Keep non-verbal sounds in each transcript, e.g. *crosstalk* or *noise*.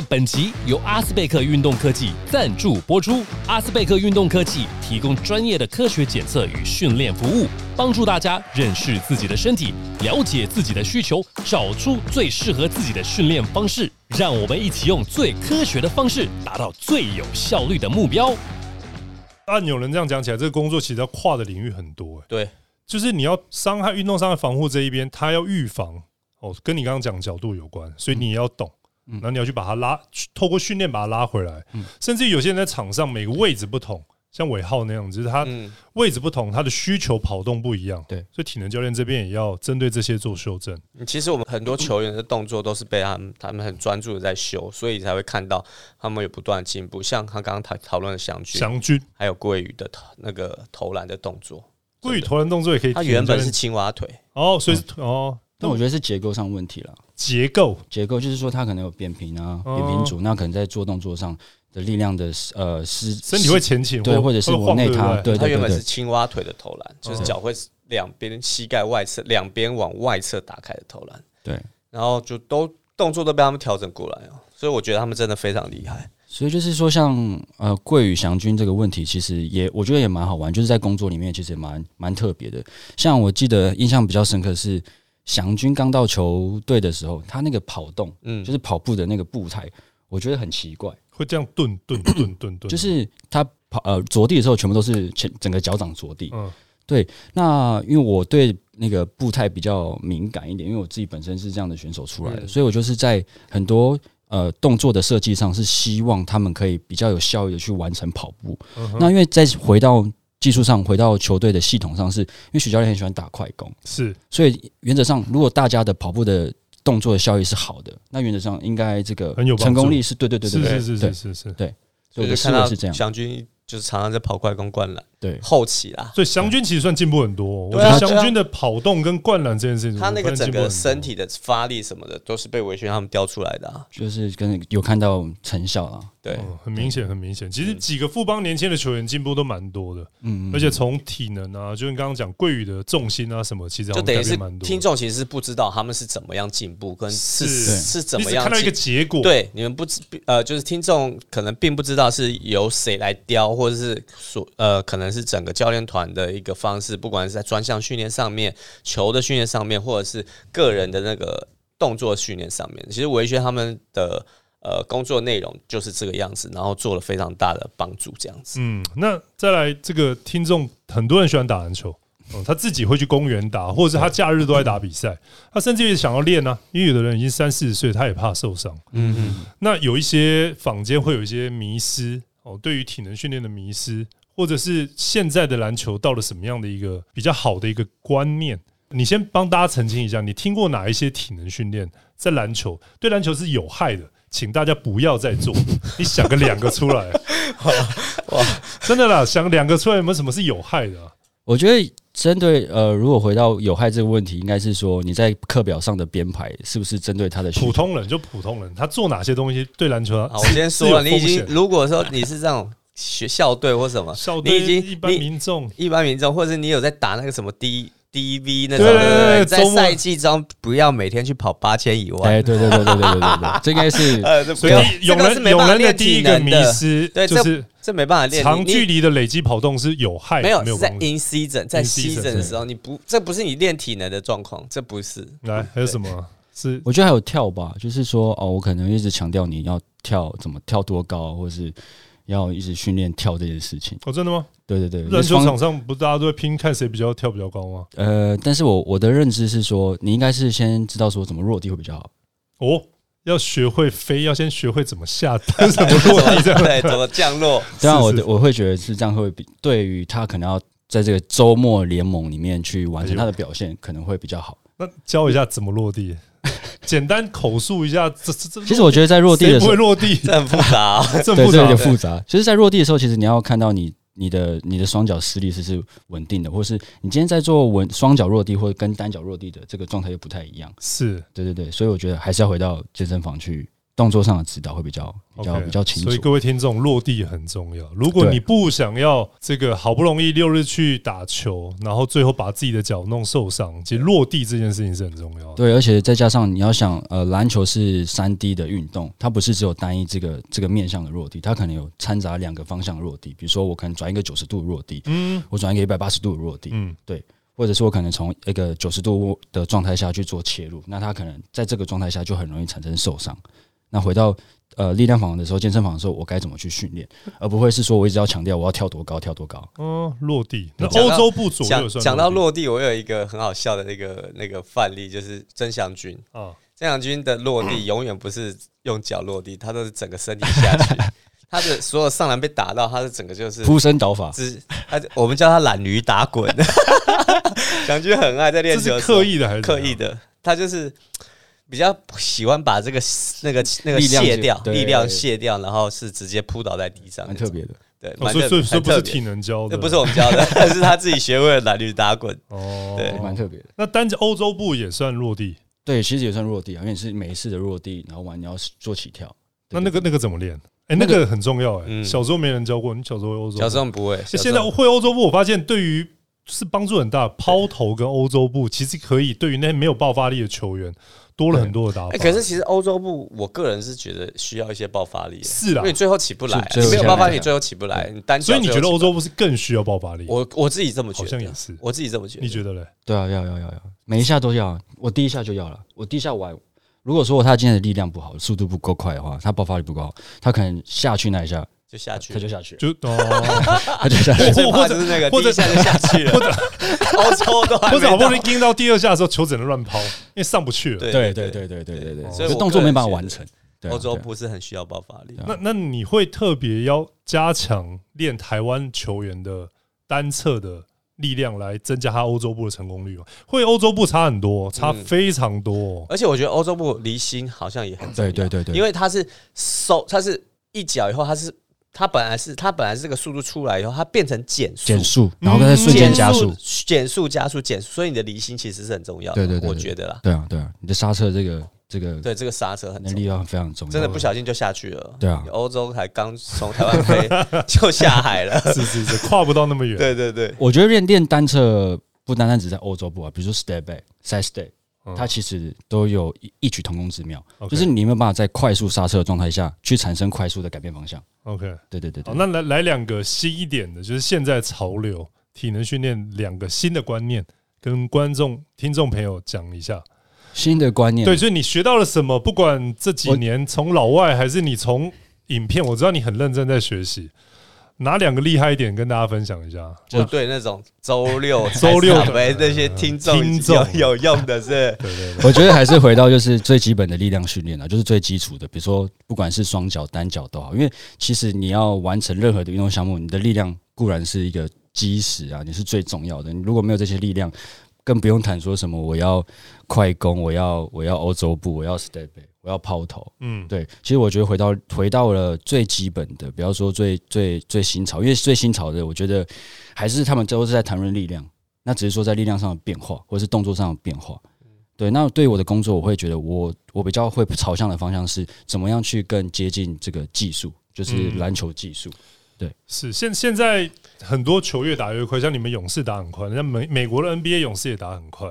本集由阿斯贝克运动科技赞助播出。阿斯贝克运动科技提供专业的科学检测与训练服务，帮助大家认识自己的身体，了解自己的需求，找出最适合自己的训练方式。让我们一起用最科学的方式，达到最有效率的目标。按有人这样讲起来，这个工作其实要跨的领域很多、欸，对，就是你要伤害运动伤害防护这一边，它要预防哦，跟你刚刚讲角度有关，所以你也要懂，然后你要去把它拉，透过训练把它拉回来，甚至有些人在场上每个位置不同，像尾号那样，就是他嗯，位置不同，他的需求跑动不一样，对。所以体能教练这边也要针对这些做修正。其实我们很多球员的动作都是被他们他们很专注的在修，所以才会看到他们有不断的进步。像他刚刚讨讨论的祥军，祥军。还有桂宇的投那个投篮的动作，桂宇投篮动作也可以，他原本是青蛙腿，哦，所以是哦，但我觉得是结构上问题了。结构。结构就是说，他可能有扁平啊、哦。扁平足，那可能在做动作上的力量的呃是身体会前倾，对，或者是往内塌，对他原本是青蛙腿的投篮，就是脚会两边膝盖外侧两边往外侧打开的投篮，对，然后就都动作都被他们调整过来哦，所以我觉得他们真的非常厉害。所以就是说像，呃桂宇祥君这个问题，其实也我觉得也蛮好玩，就是在工作里面其实也蛮蛮特别的。像我记得印象比较深刻是祥军刚到球队的时候，他那个跑动，嗯，就是跑步的那个步态，我觉得很奇怪，会这样顿顿顿顿顿，就是他跑呃着地的时候，全部都是前整个脚掌着地，嗯。对那因为我对那个步态比较敏感一点，因为我自己本身是这样的选手出来的，嗯。所以我就是在很多呃动作的设计上是希望他们可以比较有效率的去完成跑步。那因为再回到技术上，回到球队的系统上是，因为许教练很喜欢打快攻，是。所以原则上如果大家的跑步的动作的效益是好的，那原则上应该这个很有成功率是对对对对对是是是对是。是是，所以我看到思维是这样，祥军就是常常在跑快攻灌篮，对。后期啦，所以祥军其实算进步很多哦。我觉得祥军的跑动跟灌篮这件事情，他那个整个身体的发力什么的，都是被维轩他们雕出来的啊。就是跟有看到成效了，对，嗯很明显，很明显。其实几个富邦年轻的球员进步都蛮多的，嗯，嗯而且从体能啊，就跟刚刚讲桂宇的重心啊什么，其实就等于是蛮多。听众其实是不知道他们是怎么样进步，跟是是是怎么样你只看到一个。结果，，对，你们不知呃，就是听众可能并不知道是由谁来雕，或者是所呃，可能是整个教练团的一个方式，不管是在专项训练上面、球的训练上面，或者是个人的那个动作训练上面。其实维轩他们的呃工作内容就是这个样子，然后做了非常大的帮助，这样子。嗯，那再来这个听众，很多人喜欢打篮球。哦，他自己会去公园打，或者是他假日都在打比赛，他甚至也想要练呢、因为有的人已经三四十岁，他也怕受伤。嗯嗯，那有一些坊间会有一些迷失哦，对于体能训练的迷失，或者是现在的篮球到了什么样的一个比较好的一个观念？你先帮大家澄清一下，你听过哪一些体能训练在篮球对篮球是有害的？请大家不要再做。你想个两个出来，哇，真的啦，想两个出来有没有什么是有害的、啊？我觉得针对呃，如果回到有害这个问题，应该是说你在课表上的编排是不是针对他的普通人就普通人，他做哪些东西对篮球我先说了，你已经如果说你是这种学校队或什么，校队已经一般民众，一般民众，或者是你有在打那个什么 D D V 那种，对,在赛季中不要每天去跑八千以外，哎，对对对对对对对,對，这应该是 *laughs* 呃，所以有人有人的第一个迷失，对，就是。这没办法练。长距离的累积跑动是有害，没有没有在 in season 在 season 的时候，你不这不是你练体能的状况，这不是。来还有什么？是我觉得还有跳吧，就是说哦，我可能一直强调你要跳怎么跳多高，或是要一直训练跳这件事情。哦？真的吗？对对对，篮球双场上不大家都会拼看谁比较跳比较高吗？呃，但是我我的认知是说，你应该是先知道说怎么落地会比较好。哦，要学会飞，要先学会怎么下单，怎么落地这样。*laughs* 对，怎么降落？这样，我是是的我会觉得是这样会比对于他可能要在这个周末联盟里面去完成他的表现，可能会比较好。那教一下怎么落地，*laughs* 简单口述一下。这这这，其实我觉得在落地的时候，会落地？*laughs* 这很复杂 *laughs* 哦。对，这很复杂有点。复杂。其实在落地的时候，其实你要看到你你的你的双脚施力是是稳定的，或是你今天在做稳双脚落地或者跟单脚落地的这个状态又不太一样。是对对对，所以我觉得还是要回到健身房去动作上的指导会比较比较比较清楚所以。各位听众，落地很重要。如果你不想要这个好不容易六日去打球，然后最后把自己的脚弄受伤，其实落地这件事情是很重要的。对，而且再加上你要想，呃，篮球是三 D 的运动，它不是只有单一这个这个面向的落地，它可能有掺杂两个方向的落地。比如说，我可能转一个九十度的落地，嗯我转一个一百八十度的落地，嗯，对或者是我可能从一个九十度的状态下去做切入，那它可能在这个状态下就很容易产生受伤。那回到呃力量房的时候，健身房的时候，我该怎么去训练，而不会是说我一直要强调我要跳多高，跳多高。哦，落地。那欧洲部左右算讲讲到落地，我有一个很好笑的那个那个范例，就是曾祥军。啊，曾祥军的落地永远不是用脚落地，他都是整个身体下去。他的 *laughs* 所有上篮被打到，他的整个就是扑身倒法，只他我们叫他懒驴打滚。*laughs* 祥军很爱在练球刻意的还是？刻意的，他就是比较喜欢把这个 *laughs* 那个那个力量卸掉，力量卸掉，然后是直接扑倒在地上，蛮特别的。对，哦所以所以所以不是体能教的，这不是我们教的，*laughs* 是他自己学会了男女打滚。哦，对蛮特别的。那单着欧洲步也算落地，对，其实也算落地啊，因为你是每一次的落地，然后完你要做起跳。那那个那个怎么练？哎，那个很重要哎。嗯小时候没人教过，你小时候会欧洲部？小时候不会，现在会欧洲步，我发现对于是帮助很大。抛投跟欧洲步其实可以对于那些没有爆发力的球员多了很多的打哎、法。可是其实欧洲部，我个人是觉得需要一些爆发力，是啦因为你最后起不来、啊，你没有爆发力，最后起不来，你单脚所以你觉得欧洲步是更需要爆发力？我我自己这么觉得，好像也是我自己这么觉得。你觉得嘞？对啊，要要要要，每一下都要啊。我第一下就要了，我第一下玩。如果说他今天的力量不好，速度不够快的话，他爆发力不够好，他可能下去那一下就下去他，就下去，就哦，*laughs* 他就下去了。最怕就是那个或者一下就下去了，或者 *laughs* 欧洲都或者好不容易到盯到第二下的时候，球只能乱抛，因为上不去了。对对对对对对对对，所以动作没办法完成。欧洲对啊部是很需要爆发力。那那你会特别要加强练台湾球员的单侧的力量来增加他欧洲步的成功率吗？会欧洲步差很多，差嗯非常多哦。而且我觉得欧洲部离心好像也很重要，对对对对因为他是收，他是一脚以后，他是它本来是它本来是这个速度出来以后，它变成减速，减速，然后再瞬间加速。减速加速减速，所以你的离心其实是很重要的。对对对对我觉得啦，对啊对啊，你的刹车这个这个对这个刹车很能力重要，要非常重要。真的不小心就下去了。对啊欧洲才刚从台湾飞 *laughs* 就下海了。是是是，跨不到那么远。对对对，我觉得练练单车不单单只在欧洲步啊，比如说 step back、side step，嗯它其实都有异异曲同工之妙就是你有没有办法在快速刹车的状态下去产生快速的改变方向。OK，对对对，那来来两个新一点的，就是现在潮流体能训练两个新的观念，跟观众、听众朋友讲一下。新的观念，对，所以你学到了什么？不管这几年从老外还是你从影片，我知道你很认真在学习。哪两个厉害一点跟大家分享一下？就对那种周六 *laughs* 周六的为那些听众听众有有用的是，*laughs* 对对对，我觉得还是回到就是最基本的力量训练啊，就是最基础的，比如说不管是双脚、单脚都好，因为其实你要完成任何的运动项目，你的力量固然是一个基石啊，你是最重要的。你如果没有这些力量，更不用谈说什么我要快攻，我要我要欧洲步，我要 step back，我要抛投。嗯，对，其实我觉得回到回到了最基本的，不要说最最最新潮，因为最新潮的，我觉得还是他们都是在谈论力量，那只是说在力量上的变化，或是动作上的变化。对，那对于我的工作，我会觉得我我比较会朝向的方向是怎么样去更接近这个技术，就是嗯篮球技术。对是现现在很多球越打越快，像你们勇士打很快，像美美国的 NBA 勇士也打很快。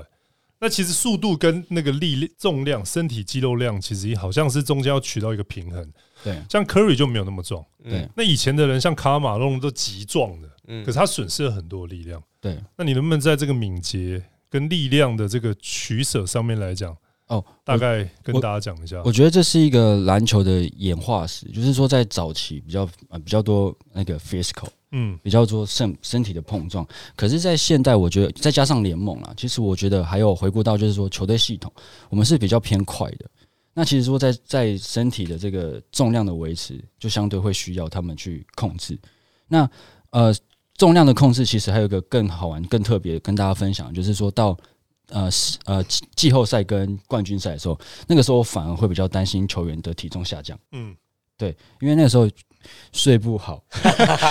那其实速度跟那个力重量、身体肌肉量，其实好像是中间要取到一个平衡。对像 Curry 就没有那么壮，对那以前的人像卡马龙都极壮的，嗯可是他损失了很多力量。对，那你能不能在这个敏捷跟力量的这个取舍上面来讲，哦，大概跟大家讲一下？我觉得这是一个篮球的演化史，就是说在早期比较呃比较多那个 physical。嗯比较多身身体的碰撞。可是，在现代，我觉得再加上联盟啦，其实我觉得还有回顾到就是说球队系统，我们是比较偏快的。那其实说在在身体的这个重量的维持，就相对会需要他们去控制。那呃重量的控制，其实还有一个更好玩、更特别跟大家分享，就是说到呃呃季季后赛跟冠军赛的时候，那个时候我反而会比较担心球员的体重下降。嗯，对，因为那个时候睡不好，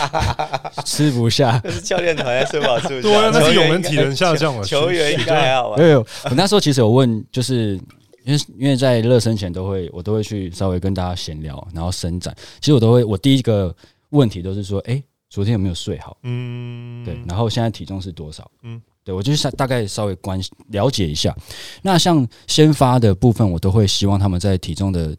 *laughs* 吃不下。那是教练团在睡不好吃不对啊，那是球员体能下降了，球员应该还好吧没？有，我那时候其实有问，就是因为因为在热身前都会，我都会去稍微跟大家闲聊，然后伸展。其实我都会，我第一个问题都是说，哎、昨天有没有睡好？嗯，对，然后现在体重是多少？嗯嗯，对我就是大概稍微关了解一下。那像先发的部分，我都会希望他们在体重的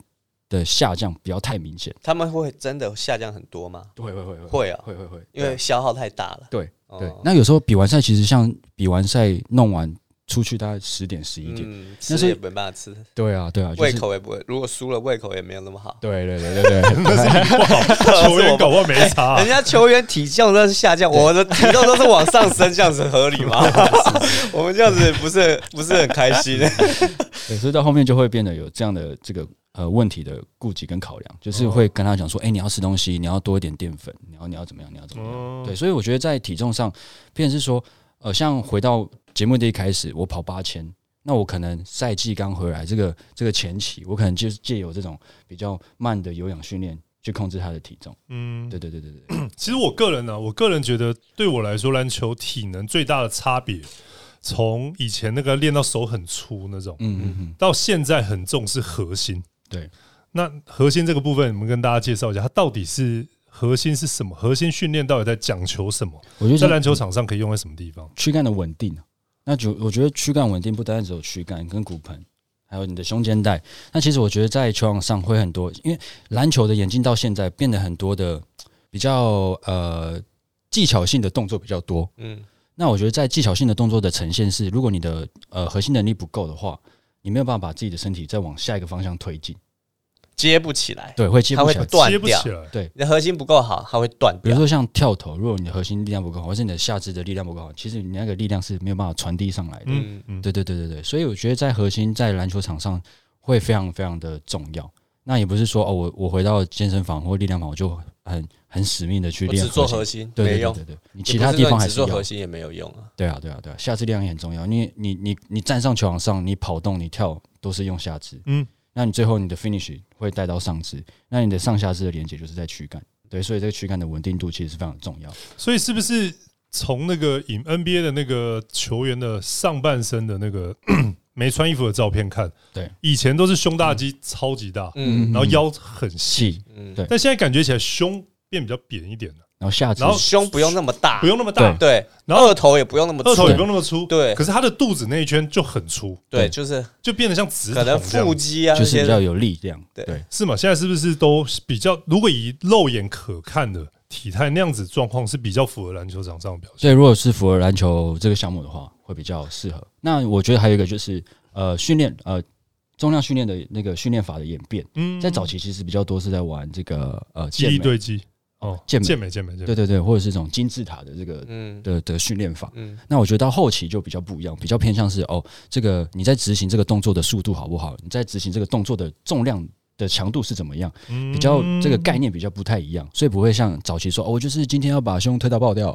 的下降不要太明显。他们会真的下降很多吗？会会会会啊，会会会，因为消耗太大了。对哦对。那有时候比完赛，其实像比完赛弄完出去大概十点十一点，嗯，那是也没办法吃，对啊对啊，胃口也不会。如果输了，胃口也没有那么好。对对对对对，那 *laughs* 是你不好，球员搞不好没差人。家球员体重都是下降，*laughs* 我的体重都是往上升，这样子合理吗？*laughs* 我们这样子不是不是很开心？对，所以到后面就会变得有这样的这个呃问题的顾及跟考量，就是会跟他讲说，哎、你要吃东西，你要多一点淀粉，你要你要怎么样，你要怎么样。哦对，所以我觉得在体重上，变成是说，呃，像回到节目的一开始，我跑八千，那我可能赛季刚回来，这个这个前期，我可能就是借由这种比较慢的有氧训练去控制他的体重。嗯，对对对对对，*coughs* 其实我个人呢、我个人觉得对我来说，篮球体能最大的差别，从以前那个练到手很粗那种，嗯嗯嗯，到现在很重是核心。对，那核心这个部分，我们跟大家介绍一下，它到底是核心是什么？核心训练到底在讲求什么？我觉得在篮球场上可以用在什么地方？躯干的稳定啊，那就我觉得躯干稳定不单单只有躯干跟骨盆，还有你的胸肩带。那其实我觉得在球场上会很多，因为篮球的演进到现在变得很多的比较呃技巧性的动作比较多。嗯，那我觉得在技巧性的动作的呈现是，如果你的呃核心能力不够的话，你没有办法把自己的身体再往下一个方向推进，接不起来，对，会接它会不起来。断掉接不起。来。你的核心不够好，它会断掉。比如说像跳投，如果你的核心力量不够好，或是你的下肢的力量不够好，其实你那个力量是没有办法传递上来的。嗯嗯，对对对对对，所以我觉得在核心在篮球场上会非常非常的重要。那也不是说哦，我我回到健身房或力量房，我就很很使命的去练我只做核核心对没用，对对对对，你其他地方还是做核心也没有用啊。对啊对啊对啊，下肢力量也很重要。你你你你站上球场上，你跑动你跳都是用下肢，嗯，那你最后你的 finish 会带到上肢，那你的上下肢的连接就是在躯干。对，所以这个躯干的稳定度其实是非常重要。所以是不是从那个引 NBA 的那个球员的上半身的那个没穿衣服的照片看，对，以前都是胸大肌超级大，嗯。然后腰很细，嗯，对。但现在感觉起来胸变比较扁一点了，然后下肢然后胸不用那么大，不用那么大，对，然后二头也不用那么粗。二头也不用那么粗，对。可是他的肚子那一圈就很粗，对，就是就变得像直可能腹肌啊，就是比较有力量。对。对，是吗？现在是不是都比较？如果以肉眼可看的体态那样子状况，是比较符合篮球场上的表现。所以如果是符合篮球这个项目的话，会比较适合。那我觉得还有一个就是呃训练呃重量训练的那个训练法的演变，嗯在早期其实比较多是在玩这个呃记健美，忆堆积哦，健美健美健美健美，对对对，或者是这种金字塔的这个嗯的的训练法。嗯那我觉得到后期就比较不一样，比较偏向是哦，这个你在执行这个动作的速度好不好？你在执行这个动作的重量的强度是怎么样？比比较这个概念比较不太一样，所以不会像早期说哦，我就是今天要把胸推到爆掉，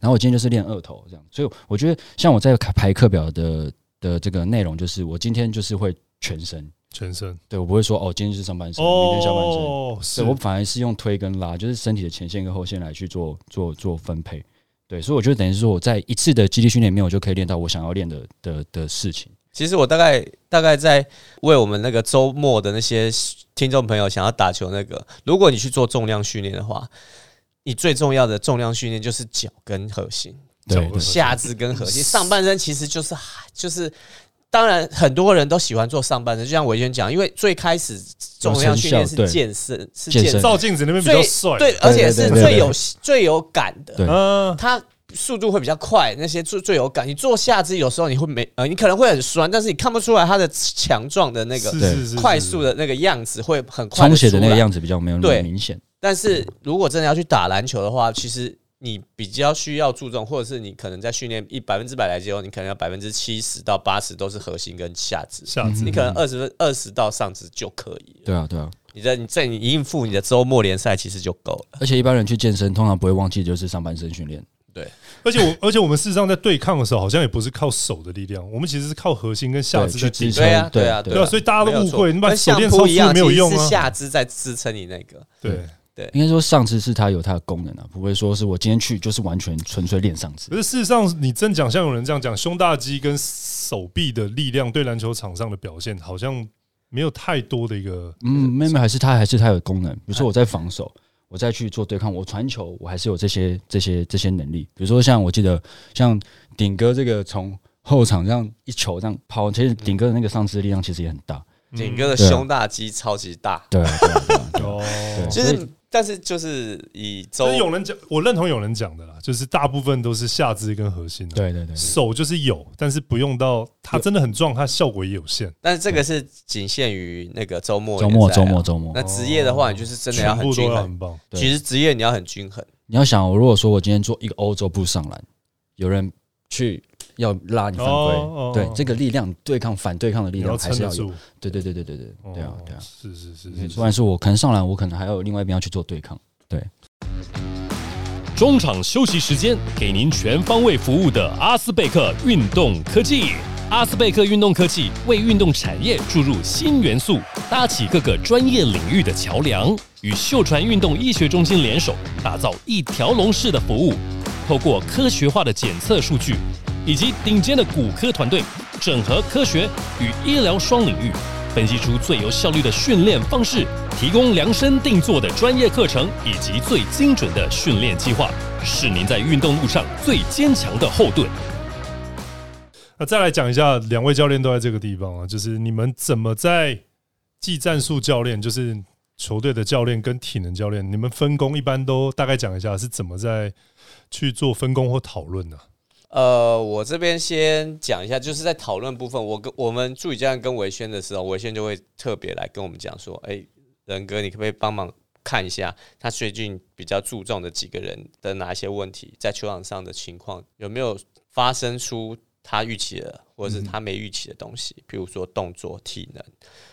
然后我今天就是练二头这样。所以我觉得像我在排课表的的这个内容，就是我今天就是会全身，全身对我不会说哦，今天是上半身，明天下半身。对我反而是用推跟拉，就是身体的前线跟后线来去做做做分配。对，所以我觉得等于是说我在一次的肌力训练里面，我就可以练到我想要练的的的事情。其实我大概大概在为我们那个周末的那些听众朋友想要打球那个，如果你去做重量训练的话，你最重要的重量训练就是脚跟核心，对对下肢跟核心，上半身其实就是就是。当然，很多人都喜欢做上半身，就像伟轩讲，因为最开始重量训练是健身，是健身，照镜子那边比较最帅，对，而且是最有最有感的。对嗯，它速度会比较快，那些最最有感。你做下肢有时候你会没呃，你可能会很酸，但是你看不出来它的强壮的那个是是是快速的那个样子会很快充血的那个。样子比较没有那么明显。但是如果真的要去打篮球的话，其实你比较需要注重，或者是你可能在训练一百分之百来讲，你可能要百分之七十到八十都是核心跟下肢，下肢你可能二十分二十到上肢就可以了。对啊，对啊。你在你在你应付你的周末联赛其实就够了。而且一般人去健身，通常不会忘记就是上半身训练。而且我 *laughs* 而且我们事实上在对抗的时候，好像也不是靠手的力量，我们其实是靠核心跟下肢去支撑。对啊，对对啊，对对啊，所以大家都误会，你把手练超粗扑一样，没有用啊。是下肢在支撑你那个。对，应该说上肢是它有它的功能啊，不会说是我今天去就是完全纯粹练上肢。可。是事实上，你真讲像有人这样讲，胸大肌跟手臂的力量对篮球场上的表现，好像没有太多的一个嗯，妹妹还是它还是它有功能，比如说我在防守，我再去做对抗，我传球，我还是有这些这些这些能力。比如说像我记得像顶哥这个从后场这样一球这样抛，其实顶哥的那个上肢力量其实也很大。顶哥的胸大肌超级大，对啊，对啊，对啊对啊哦。对所就是但是就是以有人讲，我认同有人讲的啦，就是大部分都是下肢跟核心、啊，对对对对手就是有，但是不用到它真的很壮，它效果也有限。但是这个是仅限于那个周末周末周末周末那职业的话，你就是真的要很均衡。很棒。对其实职业你要很均衡，你要想，我如果说我今天做一个欧洲步上篮，有人去要拉你犯规，哦哦对这个力量对抗反对抗的力量还是要有。对对对对对对对啊哦对啊！是是是是是不然说我可能上篮，我可能还有另外一边要去做对抗。对中场休息时间，给您全方位服务的阿斯贝克运动科技。阿斯贝克运动科技为运动产业注入新元素，搭起各个专业领域的桥梁，与秀传运动医学中心联手，打造一条龙式的服务。透过科学化的检测数据，以及顶尖的骨科团队，整合科学与医疗双领域，分析出最有效率的训练方式，提供量身定做的专业课程以及最精准的训练计划，是您在运动路上最坚强的后盾。那再来讲一下，两位教练都在这个地方啊，就是你们怎么在技战术教练，就是球队的教练跟体能教练，你们分工一般都大概讲一下是怎么在去做分工或讨论呢？呃，我这边先讲一下，就是在讨论部分，我跟我们助理教练跟维轩的时候，维轩就会特别来跟我们讲说，哎、仁哥，你可不可以帮忙看一下他最近比较注重的几个人的哪一些问题，在球场上的情况有没有发生出他预期的，或者是他没预期的东西，譬如说动作、体能，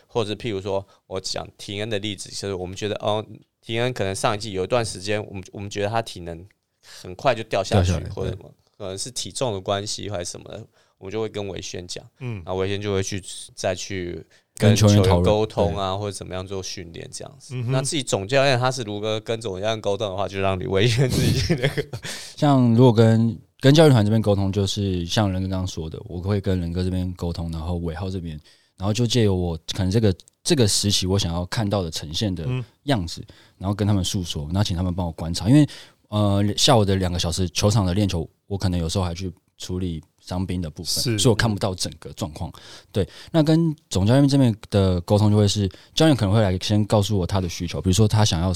或者譬如说我讲廷恩的例子，就是我们觉得哦，廷恩可能上一季有一段时间，我们我们觉得他体能很快就掉下去，下或者什么，可能是体重的关系，还是什么的，我们就会跟维轩讲，嗯然，后维轩就会去再去跟球员讨论沟通啊，或者怎么样做训练这样子。嗯那自己总教练他是如何跟总教练沟通的话，就让李维轩自己去那个。*laughs* 像如果跟跟教练团这边沟通，就是像仁哥刚刚说的，我会跟仁哥这边沟通，然后尾号这边，然后就借由我可能这个这个时期我想要看到的呈现的嗯样子，然后跟他们诉说，然后请他们帮我观察，因为呃下午的两个小时球场的练球，我可能有时候还去处理伤兵的部是分，所以我看不到整个状况。对，那跟总教练这边的沟通就会是，教练可能会来先告诉我他的需求，比如说他想要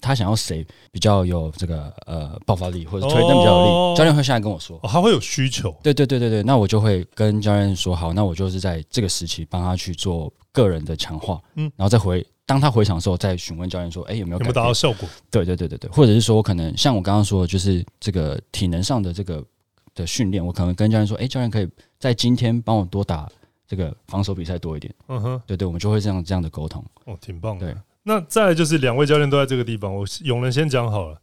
他想要谁比较有这个呃爆发力，或者推蹬比较有力，哦教练会现在跟我说。哦，他会有需求，对对对对对，那我就会跟教练说好，那我就是在这个时期帮他去做个人的强化，嗯嗯，然后再回当他回场的时候，再询问教练说，哎、有没有改变有没有达到？效果？对对对对对，或者是说我可能像我刚刚说的，就是这个体能上的这个的训练，我可能跟教练说，哎、教练可以在今天帮我多打这个防守比赛多一点。嗯哼，对对，我们就会这样这样的沟通。哦，挺棒的对。那再来就是两位教练都在这个地方，我永仁先讲好了，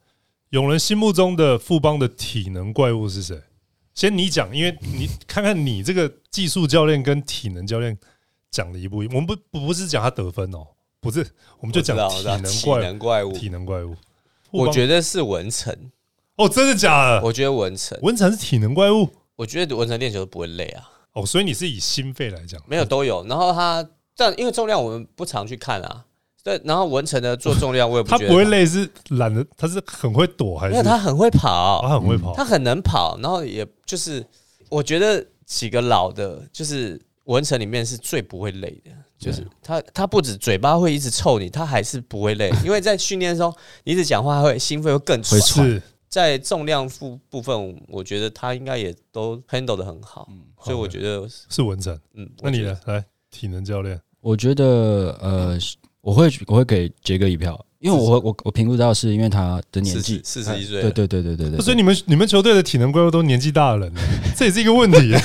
永仁心目中的富邦的体能怪物是谁？先你讲，因为你看看你这个技术教练跟体能教练讲的一不一，我们不不不是讲他得分哦，不是，我们就讲体能怪物，体能怪物，体能怪物。我觉得是文成，哦，真的假的？我觉得文成，文成是体能怪物我觉得文成练球都不会累啊，哦，所以你是以心肺来讲，没有都有。然后他但因为重量我们不常去看啊，对。然后文成的做重量我也不他觉得不会累，是懒得，他是很会躲还是没有他很会跑，他很会跑？他很能跑，然后也就是我觉得几个老的，就是文成里面是最不会累的，就是他他不止嘴巴会一直臭你，他还是不会累，*laughs* 因为在训练中你一直讲话会心肺会更会喘。是在重量负部分，我觉得他应该也都 handle 的很好，所以我觉得是文成。嗯，那你呢？来，体能教练，我觉得呃，我会我会给杰哥一票，因为我我我评估到是因为他的年纪四十一岁对对对对对对，所以你们你们球队的体能怪物都年纪大的人呢，这也是一个问题。*laughs*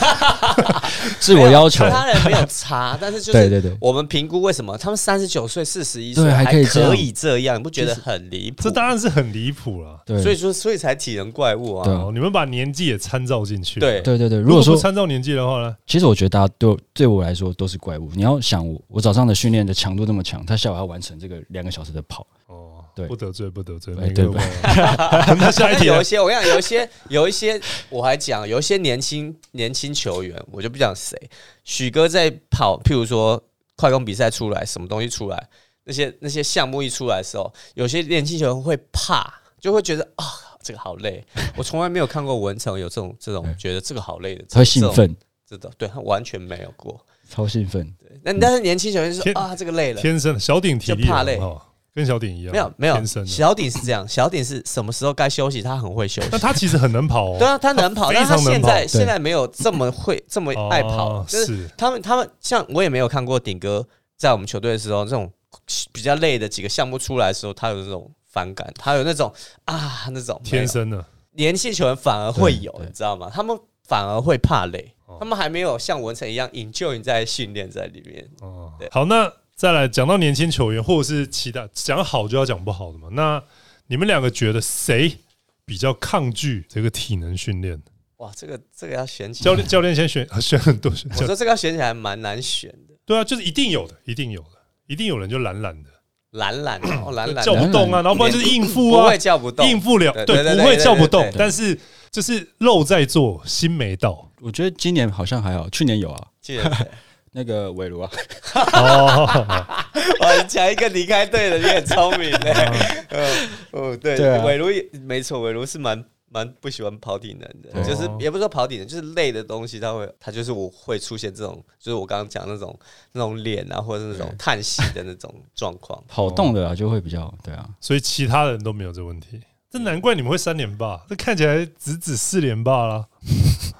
自我要求其，他人没有差，但是就是对对对，我们评估为什么他们三十九岁、四十一岁对还可以这样可以这样，你不觉得很离谱这？当然是很离谱了。对，所以说，所以才体能怪物啊。对哦，你们把年纪也参照进去。对对对对，如如果果说参照年纪的话呢？其实我觉得大家对我对我来说都是怪物。你要想我，我早上的训练的强度那么强，他下午要完成这个两个小时的跑，哦，对不得罪不得罪，哎对每个都那下一题啊有一些，我跟你讲，有一些，有一些，我还讲，有一些年轻年轻球员，我就不讲谁。许哥在跑，譬如说快攻比赛出来，什么东西出来，那些那些项目一出来的时候，有些年轻球员会怕，就会觉得啊，这个好累。我从来没有看过文成有这种这种觉得这个好累的，他兴，奋，真的，对他完全没有过。超兴奋。那但是年轻球员就说啊，这个累了。天生的小顶体力就怕累跟小鼎一样，没有没有。小鼎是这样，小鼎是什么时候该休息，他很会休息但。*laughs* 他其实很能跑哦，*laughs* 对啊，他能跑，非但他现在现在没有这么会这么爱跑哦，就是是他们他们像我也没有看过鼎哥在我们球队的时候，这种比较累的几个项目出来的时候，他有那种反感，他有那种啊那种天生的。年轻球员反而会有，你知道吗？他们反而会怕累哦，他们还没有像文成一样 enjoy 在训练在里面。哦对，好，那再来讲到年轻球员，或者是其他讲好就要讲不好的嘛。那你们两个觉得谁比较抗拒这个体能训练？哇，这个这个要选起来，教练教练先选选很多选，我说这个要选起来蛮难选的，对啊，就是一定有的，一定有的，一定有人就懒懒的，懒懒的，*clears throat* 懒懒叫不动啊，然后不然就是应付啊不会，叫不动，应付了，对不会叫不动。但是就是肉在做，心没到。我觉得今年好像还好，去年有啊，记得谁那个韦卢啊，哦，*laughs* 讲一个离开队的，你很聪明的。嗯 *laughs* *laughs* 哦，对，对啊韦如也没错，韦如是蛮蛮不喜欢跑体能的，就是哦也不是说跑体能，就是累的东西，他会，他就是我会出现这种，就是我刚刚讲那种那种脸啊，或者是那种对叹息的那种状况。跑动的啊就会比较对啊，所以其他人都没有这问题。这难怪你们会三连霸，这看起来只只四连霸啦。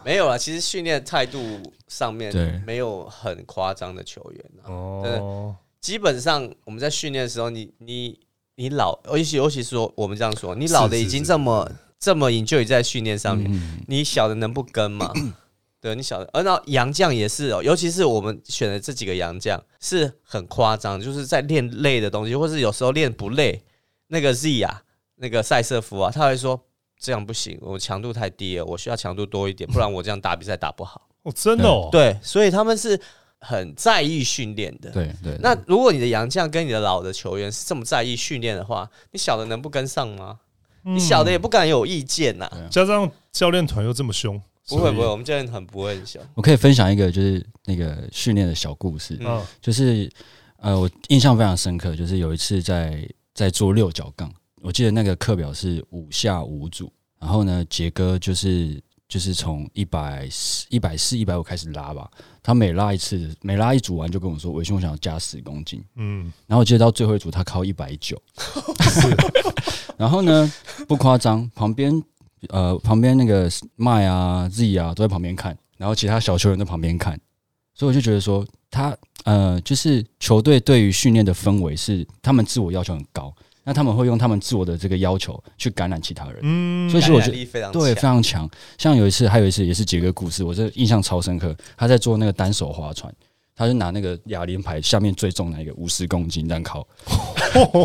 没有啊，其实训练态度上面对没有很夸张的球员啊。哦，基本上我们在训练的时候，你你你老，尤其尤其是说我们这样说，你老的已经是是是这么这么引咎在训练上面，嗯，你小的能不跟吗？*clears throat* 对你小的，而那洋将也是哦，尤其是我们选的这几个洋将是很夸张，就是在练累的东西，或是有时候练不累。那个 Z 啊，那个塞瑟夫啊，他会说这样不行，我强度太低了，我需要强度多一点，不然我这样打比赛打不好。*laughs* 哦，真的哦，对，所以他们是很在意训练的。对对，那如果你的洋将跟你的老的球员是这么在意训练的话，你小的能不跟上吗？嗯你小的也不敢有意见呐、对加上教练团又这么凶，不会不会，我们教练团不会很凶。我可以分享一个就是那个训练的小故事，嗯啊，就是呃，我印象非常深刻，就是有一次在在做六角杠，我记得那个课表是五下五组，然后呢，杰哥就是就是从一百一百四、一百五开始拉吧，他每拉一次，每拉一组完就跟我说，伟兄我想要加十公斤，嗯，然后我记得到最后一组他考一百九，*laughs* 然后呢不夸张，旁边呃旁边那个麦啊 Z 啊都在旁边看，然后其他小球员在旁边看，所以我就觉得说他呃就是球队对于训练的氛围是他们自我要求很高，那他们会用他们自我的这个要求去感染其他人，嗯，所以其实我觉得对，非常强。像有一次，还有一次也是杰哥故事，我这印象超深刻。他在做那个单手划船，他就拿那个哑铃牌下面最重的一个五十公斤这样靠，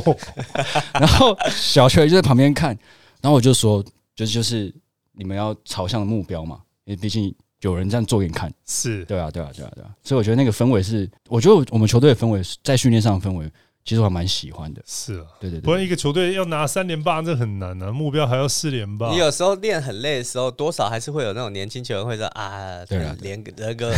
*laughs* 然后小球就在旁边看，然后我就说，就就是你们要朝向目标嘛，因为毕竟有人这样做给你看，是对啊，对啊，对啊，对啊。所以我觉得那个氛围是，我觉得我们球队的氛围在训练上的氛围，其实我还蛮喜欢的。是啊，对对对，不然一个球队要拿三连霸，这很难啊，目标还要四连霸你。有时候练很累的时候，多少还是会有那种年轻球员会说啊，对啊连个人个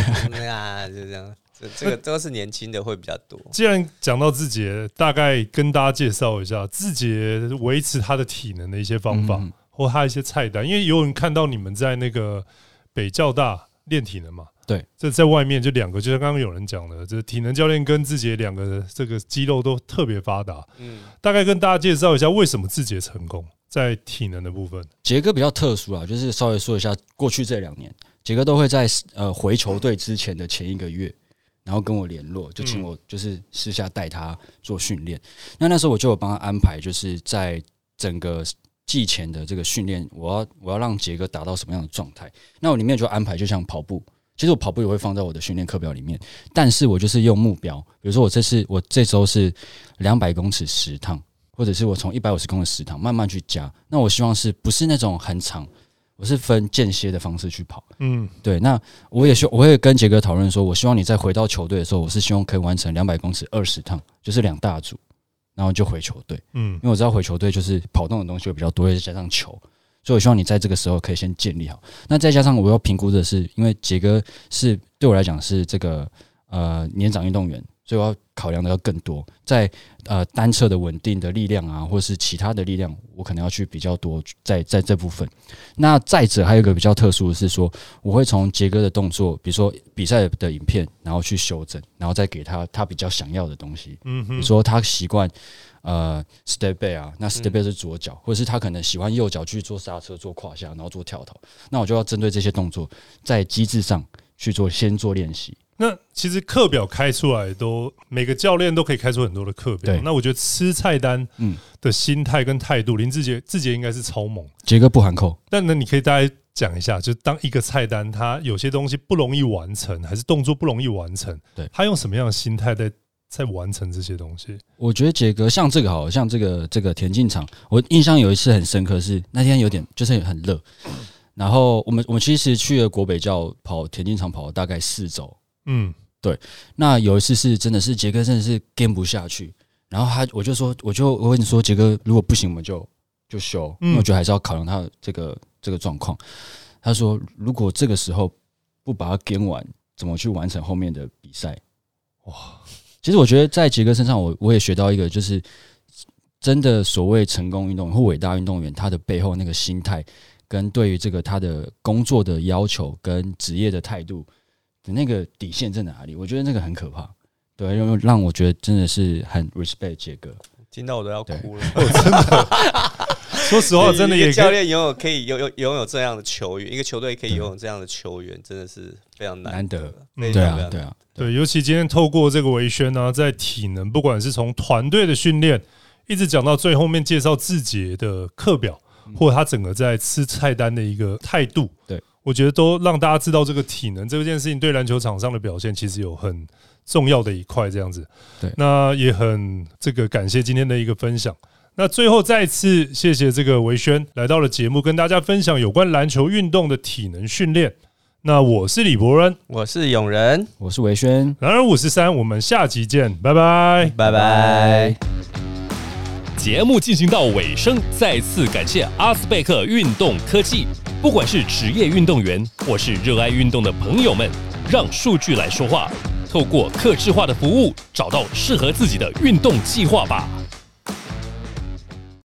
啊，就这样。这这个都 *laughs* 是年轻的会比较多。既然讲到字杰，大概跟大家介绍一下字杰维持他的体能的一些方法，嗯或他一些菜单。因为有人看到你们在那个北教大练体能嘛，对，这在外面就两个，就像刚刚有人讲的，这体能教练跟志杰两个这个肌肉都特别发达。嗯，大概跟大家介绍一下为什么志杰成功在体能的部分。杰哥比较特殊啊，就是稍微说一下过去这两年，杰哥都会在呃回球队之前的前一个月，然后跟我联络，就请我就是私下带他做训练。那那时候我就有帮他安排，就是在整个季前的这个训练，我要我要让杰哥达到什么样的状态。那我里面就安排，就像跑步，其实我跑步也会放在我的训练课表里面，但是我就是用目标，比如说我这次我这周是两百公尺十趟。或者是我从一百五十公尺十趟慢慢去加，那我希望是不是那种很长，我是分间歇的方式去跑。嗯，对，那我也希我会跟杰哥讨论说，我希望你在回到球队的时候，我是希望可以完成两百公尺二十趟，就是两大组，然然后就回球队，嗯因为我知道回球队就是跑动的东西会比较多，再加上球，所以我希望你在这个时候可以先建立好。那再加上我要评估的是，因为杰哥是对我来讲是这个呃年长运动员，所以我要考量的要更多，在呃单侧的稳定的力量啊，或是其他的力量，我可能要去比较多在在这部分。那再者还有一个比较特殊的是说，我会从杰哥的动作，比如说比赛的影片，然后去修正，然后再给他他比较想要的东西。嗯哼，比如说他习惯呃 step back 啊，那 step back 是左脚，或者是他可能喜欢右脚去做刹车、做胯下，然后做跳投，那我就要针对这些动作，在机制上去做先做练习。那其实课表开出来都每个教练都可以开出很多的课表。那我觉得吃菜单嗯的心态跟态度，林志杰志杰应该是超猛。杰哥不含扣，但呢，你可以大家讲一下，就当一个菜单它有些东西不容易完成，还是动作不容易完成，对他用什么样的心态在在完成这些东西？我觉得杰哥像这个好像这个这个田径场，我印象有一次很深刻是那天有点就是很热，然后我们我们其实去了国北教跑田径场跑了大概四周，嗯对那有一次是真的是杰哥真的是跟不下去，然后他我就说我就我跟你说杰哥如果不行我们就就休，嗯因为我觉得还是要考量他的这个这个状况。他说如果这个时候不把他跟完，怎么去完成后面的比赛？哇！其实我觉得在杰哥身上我，我也学到一个，就是真的所谓成功运动员或伟大运动员，他的背后那个心态，跟对于这个他的工作的要求跟职业的态度的那个底线在哪里？我觉得那个很可怕。对，因为让我觉得真的是很 respect 杰哥。听到我都要哭了。真的 *laughs* 说实话，真的也可以个教练拥有可以拥有拥有这样的球员，一个球队可以拥有这样的球员，真的是非常难难得对啊对啊，对，尤其今天透过这个维轩呢，在体能，不管是从团队的训练，一直讲到最后面介绍自己的课表，或者他整个在吃菜单的一个态度，对我觉得都让大家知道这个体能这件事情对篮球场上的表现其实有很重要的一块，这样子。对那也很这个感谢今天的一个分享。那最后再次谢谢这个维轩来到了节目，跟大家分享有关篮球运动的体能训练。那我是李博恩，我是永仁，我是维轩，然而五十三，我们下集见，拜拜。拜拜。节目进行到尾声，再次感谢阿斯贝克运动科技。不管是职业运动员或是热爱运动的朋友们，让数据来说话，透过客制化的服务，找到适合自己的运动计划吧。